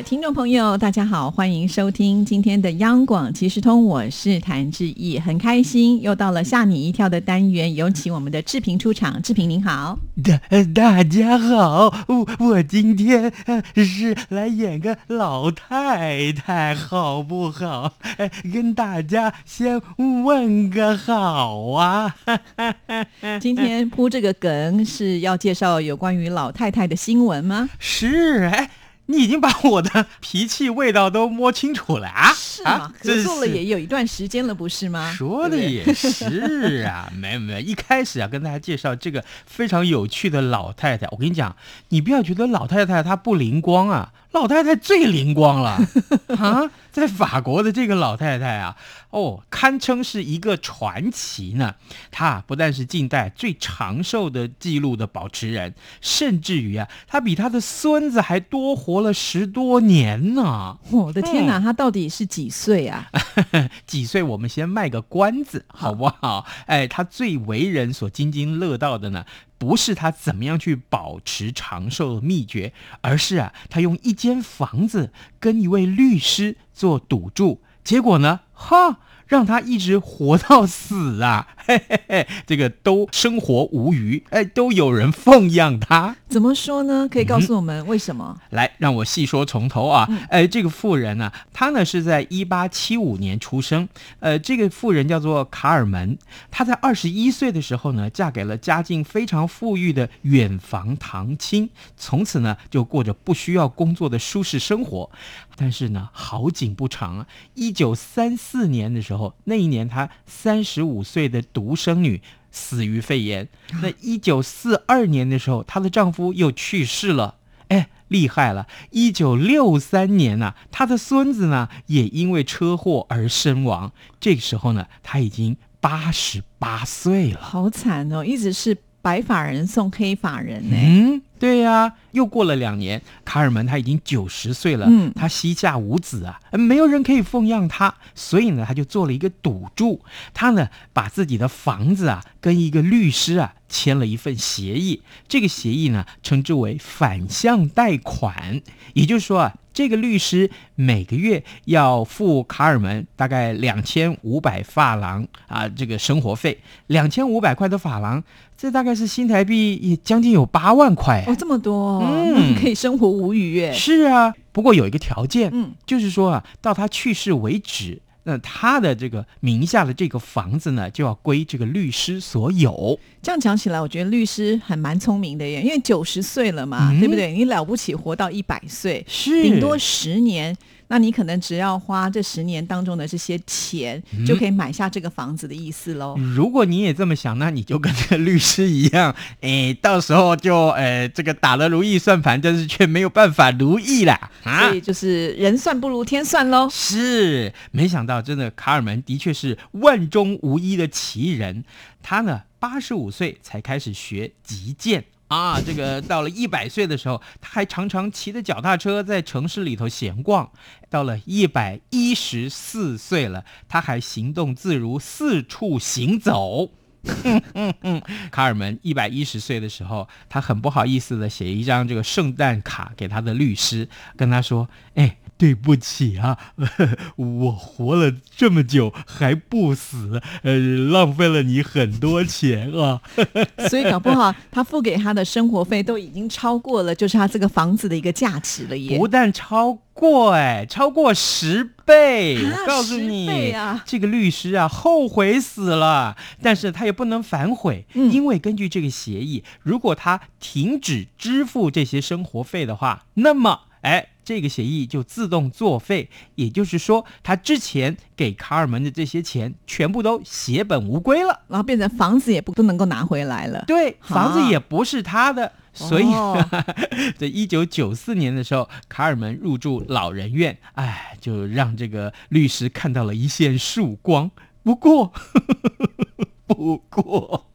的听众朋友，大家好，欢迎收听今天的央广即时通，我是谭志毅，很开心又到了吓你一跳的单元，有请我们的志平出场。志平您好，大 大家好，我我今天呃是来演个老太太，好不好？哎，跟大家先问个好啊！今天铺这个梗是要介绍有关于老太太的新闻吗？是，哎。你已经把我的脾气味道都摸清楚了啊！是吗？合作了也有一段时间了，不是吗？说的也是啊，没有没有，一开始啊，跟大家介绍这个非常有趣的老太太。我跟你讲，你不要觉得老太太她不灵光啊，老太太最灵光了啊！在法国的这个老太太啊，哦，堪称是一个传奇呢。他不但是近代最长寿的记录的保持人，甚至于啊，他比他的孙子还多活了十多年呢。我的天哪，他到底是几岁啊？几岁？我们先卖个关子，好不好？哎，他最为人所津津乐道的呢。不是他怎么样去保持长寿的秘诀，而是啊，他用一间房子跟一位律师做赌注，结果呢，哈。让他一直活到死啊！嘿嘿嘿，这个都生活无余，哎，都有人奉养他。怎么说呢？可以告诉我们为什么？来，让我细说从头啊！哎，这个妇人呢，她呢是在一八七五年出生。呃，这个妇人叫做卡尔门。她在二十一岁的时候呢，嫁给了家境非常富裕的远房堂亲，从此呢就过着不需要工作的舒适生活。但是呢，好景不长啊！一九三四年的时候，那一年她三十五岁的独生女死于肺炎。那一九四二年的时候，她的丈夫又去世了。哎，厉害了！一九六三年呢，她的孙子呢也因为车祸而身亡。这个时候呢，她已经八十八岁了。好惨哦，一直是白发人送黑发人呢。嗯。对呀，又过了两年，卡尔门他已经九十岁了，嗯，他膝下无子啊，没有人可以奉养他，所以呢，他就做了一个赌注，他呢把自己的房子啊跟一个律师啊签了一份协议，这个协议呢称之为反向贷款，也就是说啊。这个律师每个月要付卡尔门大概两千五百法郎啊，这个生活费两千五百块的法郎，这大概是新台币也将近有八万块哦，这么多，嗯，可以生活无语耶。是啊，不过有一个条件，嗯，就是说啊，到他去世为止。那他的这个名下的这个房子呢，就要归这个律师所有。这样讲起来，我觉得律师还蛮聪明的耶，因为九十岁了嘛，对不对？你了不起，活到一百岁，是顶多十年。那你可能只要花这十年当中的这些钱，就可以买下这个房子的意思喽。如果你也这么想，那你就跟这个律师一样，哎，到时候就呃，这个打了如意算盘，但是却没有办法如意啦。啊！所以就是人算不如天算喽。是，没想到真的卡尔门的确是万中无一的奇人。他呢，八十五岁才开始学击剑。啊，这个到了一百岁的时候，他还常常骑着脚踏车在城市里头闲逛。到了一百一十四岁了，他还行动自如，四处行走。卡尔门一百一十岁的时候，他很不好意思的写一张这个圣诞卡给他的律师，跟他说：“哎。”对不起啊，我活了这么久还不死，呃，浪费了你很多钱啊。所以搞不好他付给他的生活费都已经超过了，就是他这个房子的一个价值了耶。不但超过，哎，超过十倍。我告诉你，这个律师啊，后悔死了。但是他也不能反悔，因为根据这个协议，如果他停止支付这些生活费的话，那么，哎。这个协议就自动作废，也就是说，他之前给卡尔门的这些钱全部都血本无归了，然后变成房子也不不能够拿回来了。对，房子也不是他的，所以 在一九九四年的时候，卡尔门入住老人院，哎，就让这个律师看到了一线曙光。不过，不过。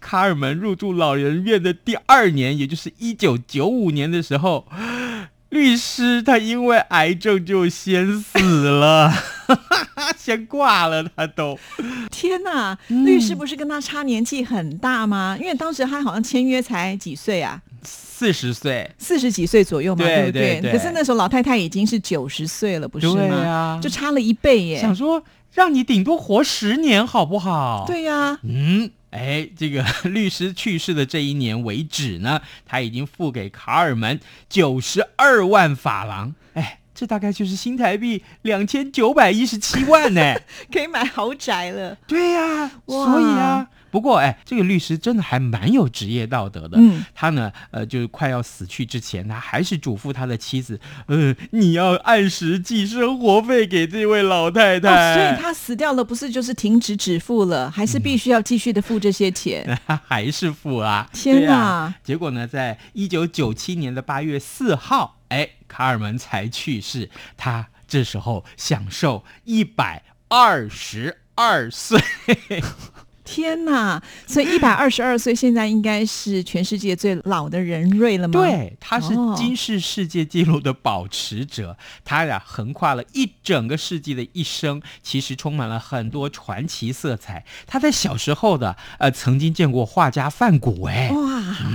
卡尔门入住老人院的第二年，也就是一九九五年的时候，律师他因为癌症就先死了，先挂了，他都。天哪，律师不是跟他差年纪很大吗？因为当时他好像签约才几岁啊？四十岁，四十几岁左右嘛，对不对？可是那时候老太太已经是九十岁了，不是吗？对啊就差了一倍耶。想说让你顶多活十年好不好？。对呀、嗯，哎，这个 律师去世的这一年为止呢，他已经付给卡尔门九十二万法郎，哎，这大概就是新台币两千九百一十七万呢。可以买豪宅了。对呀、哇所以啊，不过哎，这个律师真的还蛮有职业道德的。嗯，他呢，呃，就是快要死去之前，他还是嘱咐他的妻子，呃，你要按时寄生活费给这位老太太。哦，所以他死掉了，不是就是停止止付了，还是必须要继续的付这些钱？他 还是付啊！天哪啊！结果呢，在一九九七年的八月四号，哎，卡尔门才去世。他这时候享受一百二十二岁。天哪！所以一百二十二岁，现在应该是全世界最老的人瑞了吗？，对，他是哦金氏世界纪录的保持者。他呀，横跨了一整个世纪的一生，其实充满了很多传奇色彩。他在小时候的呃，曾经见过画家范谷，哎，哇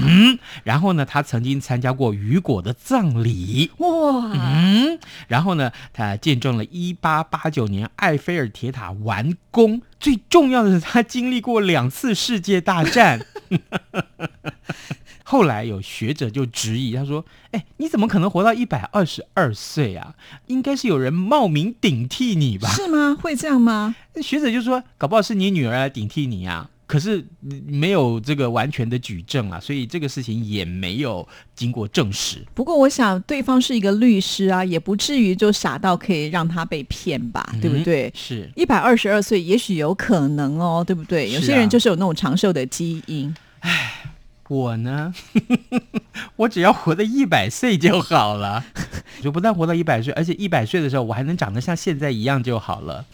嗯，然后呢，他曾经参加过雨果的葬礼。哇，嗯，然后呢，他见证了一八八九年埃菲尔铁塔完工。最重要的是，他经历过两次世界大战。后来有学者就质疑，他说：“哎，你怎么可能活到一百二十二岁啊？应该是有人冒名顶替你吧是吗？会这样吗？？”学者就说：“搞不好是你女儿来顶替你啊。”可是嗯没有这个完全的举证啊，所以这个事情也没有经过证实。不过我想对方是一个律师啊，也不至于就傻到可以让他被骗吧，对不嗯对？是。一百二十二岁，也许有可能哦，对不对？有些人就是有那种长寿的基因。我呢，我只要活到一百岁就好了。就不但活到一百岁，而且一百岁的时候我还能长得像现在一样就好了。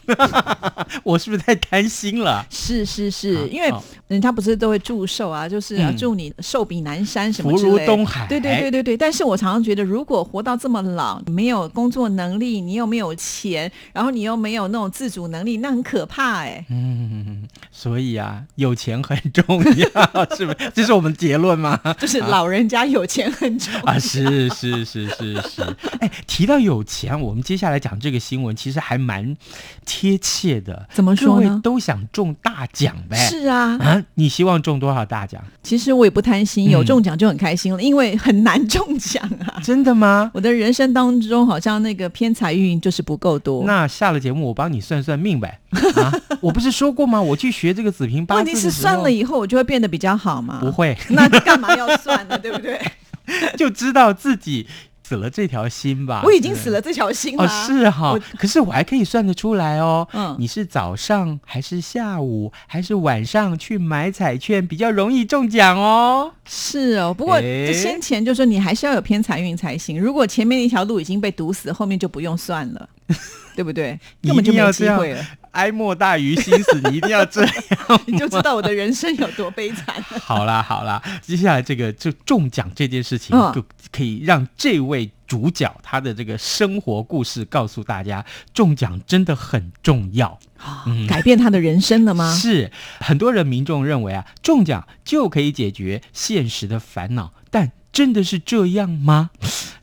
我是不是太贪心了？是是好是，因为人家不是都会祝寿啊，就是、啊嗯祝你寿比南山什么福如之类的。东海对对对对对。但是我常常觉得，如果活到这么老，没有工作能力，你又没有钱，然后你又没有那种自主能力，那很可怕哎、嗯，所以啊，有钱很重要，是不是？这是我们结论吗？就是老人家有钱很重要。啊，是是是是是。哎，提到有钱，我们接下来讲这个新闻，其实还蛮贴切的。怎么说呢都想中大奖呗？是啊，啊，你希望中多少大奖？其实我也不贪心，嗯有中奖就很开心了，因为很难中奖啊。真的吗？我的人生当中，好像那个偏财运就是不够多。那下了节目，我帮你算算命呗。啊，我不是说过吗？我去学这个紫平八字问题是算了以后，我就会变得比较好吗？不，会，那干嘛要算呢？对不对？就知道自己死了这条心吧。我已经死了这条心了。是哈我，可是我还可以算得出来哦。嗯你是早上还是下午还是晚上去买彩券比较容易中奖哦？是哦，不过先前就说你还是要有偏财运才行。如果前面一条路已经被堵死，后面就不用算了，对不对？你根本就没机会了，哀莫大于心死，你一定要这样。你就知道我的人生有多悲惨。好啦好啦，接下来这个就中奖这件事情，嗯就可以让这位主角他的这个生活故事告诉大家，中奖真的很重要。嗯改变他的人生了吗？是很多人民众认为啊，中奖就可以解决现实的烦恼，但真的是这样吗？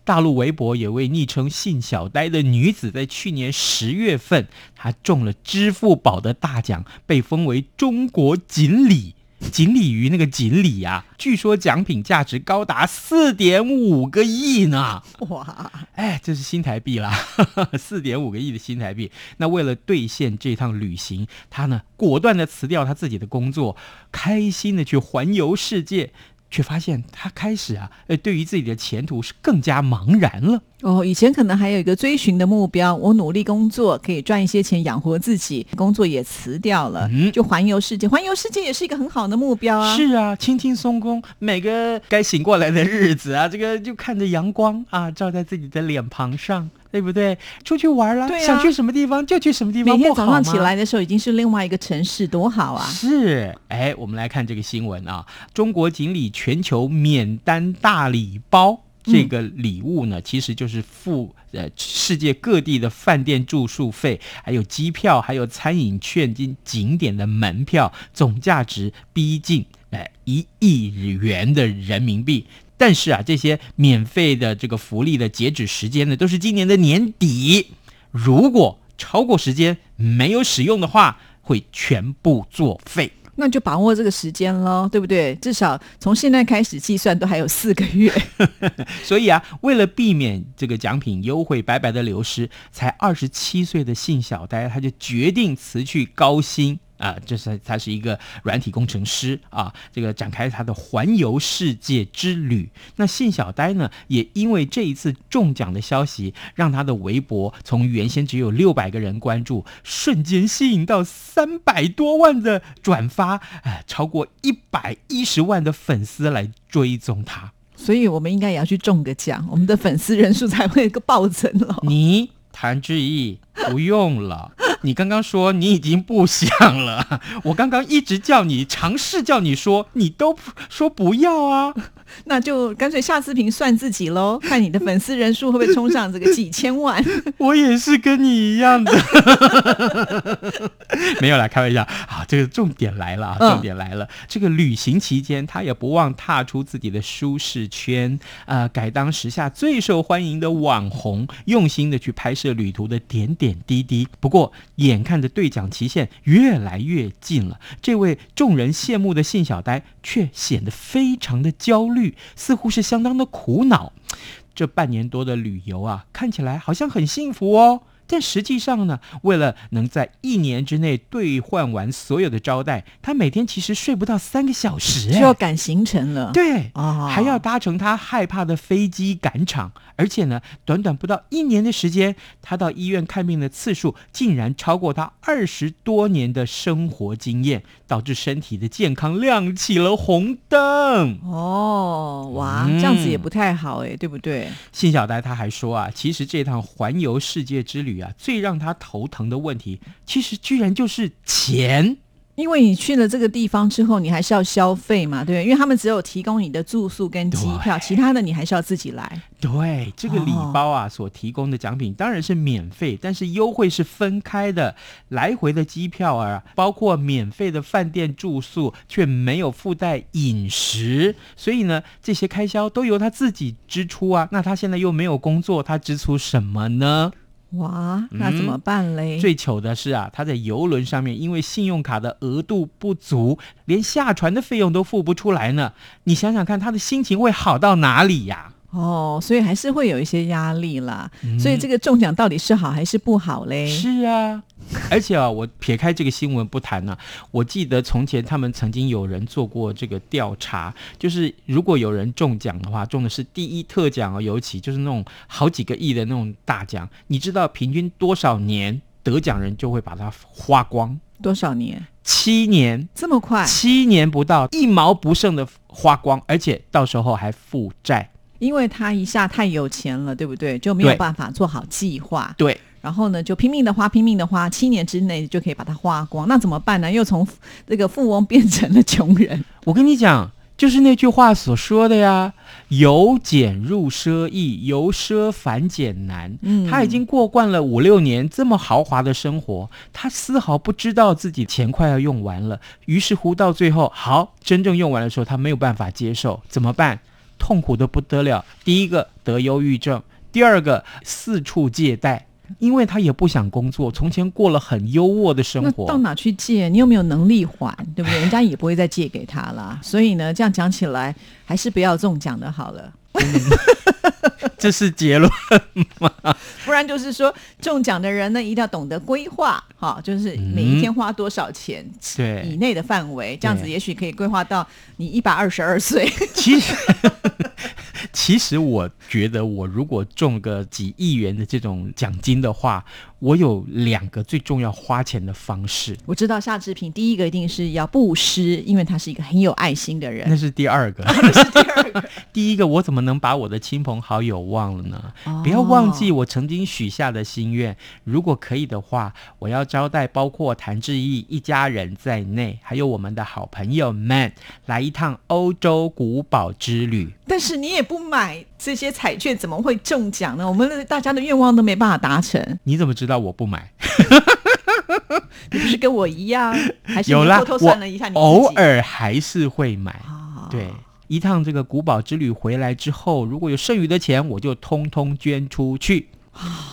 大陆微博有位昵称“信小呆”的女子，在去年十月份，她中了支付宝的大奖，被封为中国锦鲤。锦鲤鱼那个锦鲤啊，据说奖品价值高达四点五个亿呢。哇，哎，这是新台币啦，四点五个亿的新台币。那为了兑现这趟旅行，他呢果断的辞掉他自己的工作，开心的去环游世界，却发现他开始啊，呃，对于自己的前途是更加茫然了。哦，以前可能还有一个追寻的目标，我努力工作可以赚一些钱养活自己，工作也辞掉了，嗯就环游世界。环游世界也是一个很好的目标啊。是啊，轻轻松松，每个该醒过来的日子啊，这个就看着阳光啊，照在自己的脸庞上，对不对？出去玩了，对啊想去什么地方就去什么地方，每天早上起来的时候已经是另外一个城市，多好啊！是，哎，我们来看这个新闻啊，中国锦鲤全球免单大礼包。这个礼物呢，其实就是付呃世界各地的饭店住宿费，还有机票，还有餐饮券及景点的门票，总价值逼近哎一亿元的人民币。但是啊，这些免费的这个福利的截止时间呢，都是今年的年底。如果超过时间没有使用的话，会全部作废。那就把握这个时间喽，对不对？至少从现在开始计算，都还有四个月。所以啊，为了避免这个奖品优惠白白的流失，才二十七岁的信小呆他就决定辞去高薪。啊，这是他是一个软体工程师啊，这个展开他的环游世界之旅。那信小呆呢，也因为这一次中奖的消息，让他的微博从原先只有六百个人关注，瞬间吸引到三百多万的转发，哎，超过一百一十万的粉丝来追踪他。所以我们应该也要去中个奖，我们的粉丝人数才会个暴增了。你谭志毅不用了，你刚刚说你已经不想了，我刚刚一直叫你尝试叫你说，你都说不要啊。那就干脆下次评算自己喽，看你的粉丝人数会不会冲上这个 几千万。我也是跟你一样的，没有啦，开玩笑。啊，这个重点来了，嗯重点来了。这个旅行期间，他也不忘踏出自己的舒适圈，呃，改当时下最受欢迎的网红，用心的去拍摄旅途的点点滴滴。不过，眼看着兑奖期限越来越近了，这位众人羡慕的信小呆却显得非常的焦虑，似乎是相当的苦恼。这半年多的旅游啊，看起来好像很幸福哦。但实际上呢，为了能在一年之内兑换完所有的招待，他每天其实睡不到三个小时，就要赶行程了。对，哦还要搭乘他害怕的飞机赶场，而且呢，短短不到一年的时间，他到医院看病的次数竟然超过他二十多年的生活经验，导致身体的健康亮起了红灯。哦，哇，嗯这样子也不太好哎，对不对？信小呆他还说啊，其实这趟环游世界之旅啊，最让他头疼的问题，其实居然就是钱。因为你去了这个地方之后，你还是要消费嘛，对？因为他们只有提供你的住宿跟机票，其他的你还是要自己来。对，这个礼包啊，所提供的奖品当然是免费，但是优惠是分开的。来回的机票啊，包括免费的饭店住宿，却没有附带饮食，所以呢，这些开销都由他自己支出啊。那他现在又没有工作，他支出什么呢？哇，那怎么办嘞？最糗的是啊，他在游轮上面，因为信用卡的额度不足，连下船的费用都付不出来呢。你想想看，他的心情会好到哪里呀、哦，所以还是会有一些压力啦。嗯所以这个中奖到底是好还是不好嘞？是啊，而且啊，我撇开这个新闻不谈呢、我记得从前他们曾经有人做过这个调查，就是如果有人中奖的话，中的是第一特奖哦，尤其就是那种好几个亿的那种大奖，你知道平均多少年得奖人就会把它花光？多少年？七年。这么快？七年不到，一毛不剩的花光，而且到时候还负债。因为他一下太有钱了，对不对？就没有办法做好计划。对，然后呢，就拼命的花，拼命的花，七年之内就可以把它花光。那怎么办呢？又从这个富翁变成了穷人。我跟你讲，就是那句话所说的呀，“由俭入奢易，由奢反俭难。”嗯他已经过惯了五六年这么豪华的生活，他丝毫不知道自己钱快要用完了。于是乎，到最后，好，真正用完的时候，他没有办法接受，怎么办？痛苦的不得了。第一个得忧郁症，第二个四处借贷。因为他也不想工作，从前过了很优渥的生活，那到哪去借？你有没有能力还？对不对？人家也不会再借给他了。所以呢，这样讲起来，还是不要中奖的好了。这是结论。不然就是说，中奖的人呢，一定要懂得规划，哈，就是每一天花多少钱对以内的范围，这样子也许可以规划到你一百二十二岁。其实，其实我觉得，我如果中个几亿元的这种奖金的话，我有两个最重要花钱的方式。我知道夏志平第一个一定是要布施，因为他是一个很有爱心的人。那是第二个，是第二个。第一个，我怎么能把我的亲朋好友忘了呢？哦不要忘记我曾经许下的心愿。如果可以的话，我要招待包括谭志毅一家人在内，还有我们的好朋友们来一趟欧洲古堡之旅。但是你也不买这些彩券，怎么会中奖呢？我们大家的愿望都没办法达成。你怎么知道我不买？你不是跟我一样，还是有啦，偷偷算了一下你我偶尔还是会买。啊对，一趟这个古堡之旅回来之后，如果有剩余的钱，我就通通捐出去，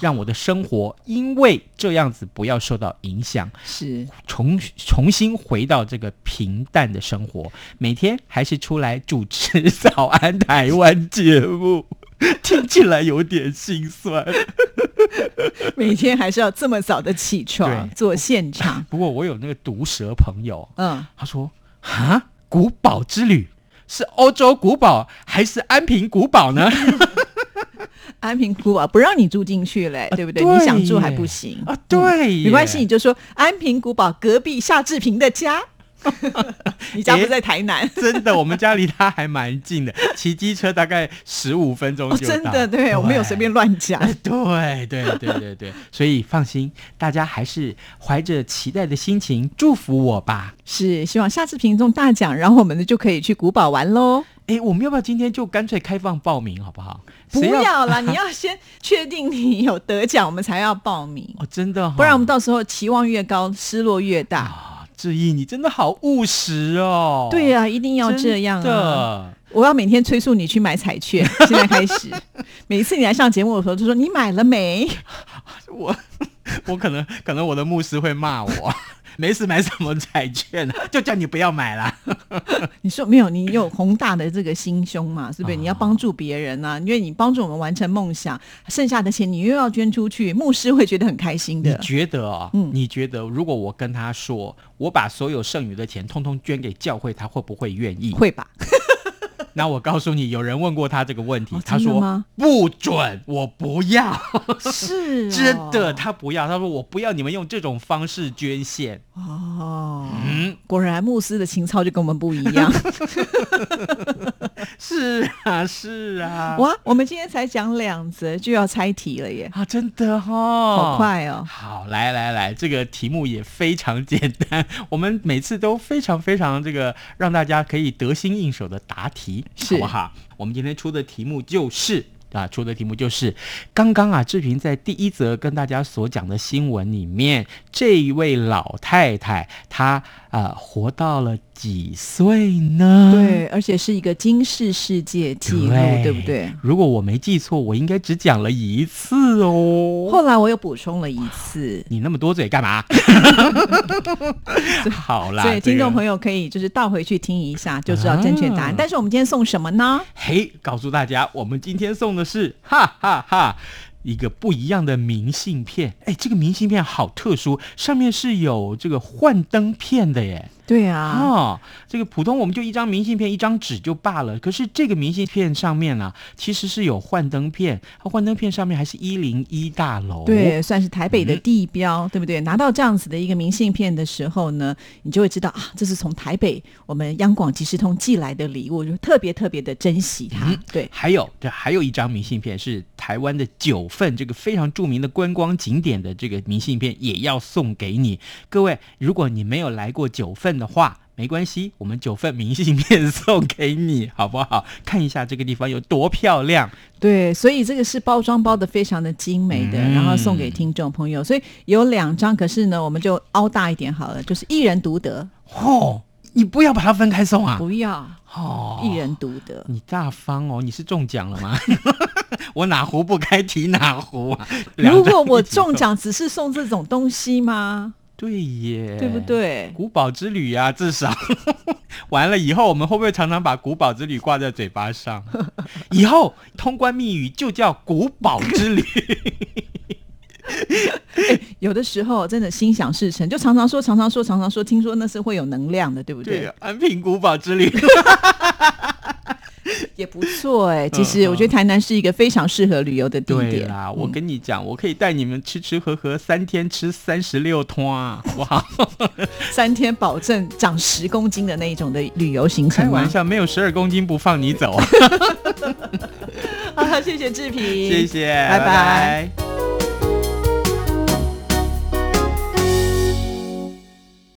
让我的生活因为这样子不要受到影响，是重重新回到这个平淡的生活。每天还是出来主持 《早安台湾》节目，听起来有点心酸。每天还是要这么早的起床做现场。不过我有那个毒舌朋友，嗯，他说：“啊，古堡之旅是欧洲古堡还是安平古堡呢？”安平古堡不让你住进去嘞，对不对？对你想住还不行啊，对耶，没关系，你就说安平古堡隔壁夏志平的家。你家不在台南？真的，我们家离他还蛮近的，骑机车大概十五分钟哦，就到。真的，对我没有随便乱讲。对对对对对，所以放心，大家还是怀着期待的心情祝福我吧。是希望下次评中大奖，然后我们就可以去古堡玩喽。哎，我们要不要今天就干脆开放报名，好不好？不要啦，你要先确定你有得奖，我们才要报名，哦，真的、哦，不然我们到时候期望越高，失落越大。啊，志毅，你真的好务实哦。对呀、一定要这样啊！我要每天催促你去买彩券，现在开始，每一次你来上节目的时候，就说你买了没？我我可能可能我的牧师会骂我，没事买什么彩券啊，就叫你不要买啦。你说没有，你有宏大的这个心胸嘛，是不是？你要帮助别人啊、因为你帮助我们完成梦想，剩下的钱你又要捐出去，牧师会觉得很开心的你。觉得哦？嗯你觉得如果我跟他说，我把所有剩余的钱通通捐给教会，他会不会愿意？会吧？那我告诉你，有人问过他这个问题，哦他说不准，我不要，是、哦真的，他不要，他说我不要你们用这种方式捐献。哦，嗯，果然牧师的情操就跟我们不一样。是啊，是啊，哇，我们今天才讲两则就要猜题了耶，啊，真的哦，好快哦！好，来来来，这个题目也非常简单，我们每次都非常非常这个让大家可以得心应手的答题，是好不好？我们今天出的题目就是。啊，出的题目就是刚刚啊，志平在第一则跟大家所讲的新闻里面，这一位老太太她啊、活到了几岁呢？对，而且是一个惊世世界纪录，对不对？？如果我没记错，我应该只讲了一次哦。后来我又补充了一次，你那么多嘴干嘛？好啦，所以听众朋友，友可以就是倒回去听一下，就知道正确答案。啊但是我们今天送什么呢？嘿，告诉大家，我们今天送的是哈哈哈一个不一样的明信片。哎，这个明信片好特殊，上面是有这个幻灯片的耶。对啊，哦，这个普通我们就一张明信片，一张纸就罢了。可是这个明信片上面呢、其实是有幻灯片，它幻灯片上面还是一零一大楼。对，算是台北的嗯地标，对不对？拿到这样子的一个明信片的时候呢，你就会知道啊，这是从台北我们央广即时通寄来的礼物，就特别特别的珍惜它。嗯对，还有，这，还有一张明信片是台湾的九份这个非常著名的观光景点的这个明信片，也要送给你。各位，如果你没有来过九份的话，没关系，我们九份明信片送给你，好不好？看一下这个地方有多漂亮。对，所以这个是包装包的非常的精美的，嗯然后送给听众朋友。所以有两张，可是呢，我们就凹大一点好了，就是一人独得，哦，你不要把它分开送啊！不要哦，一人独得。你大方哦，你是中奖了吗？我哪壶不开提哪壶啊！如果我中，奖，只是送这种东西吗？对耶，对不？对？古堡之旅呀、至少 完了以后，我们会不会常常把古堡之旅挂在嘴巴上？以后通关密语就叫古堡之旅。有的时候真的心想事成，就常常说，常常说，常常说，听说那是会有能量的，对不对？对，安平古堡之旅。也不错哎。其实我觉得台南是一个非常适合旅游的地点。对啦，我跟你讲，我可以带你们吃吃喝喝，三天吃三十六通啊，好不好？三天保证长十公斤的那一种的旅游行程开玩笑，没有十二公斤不放你走。好，谢谢志平，谢谢，拜拜。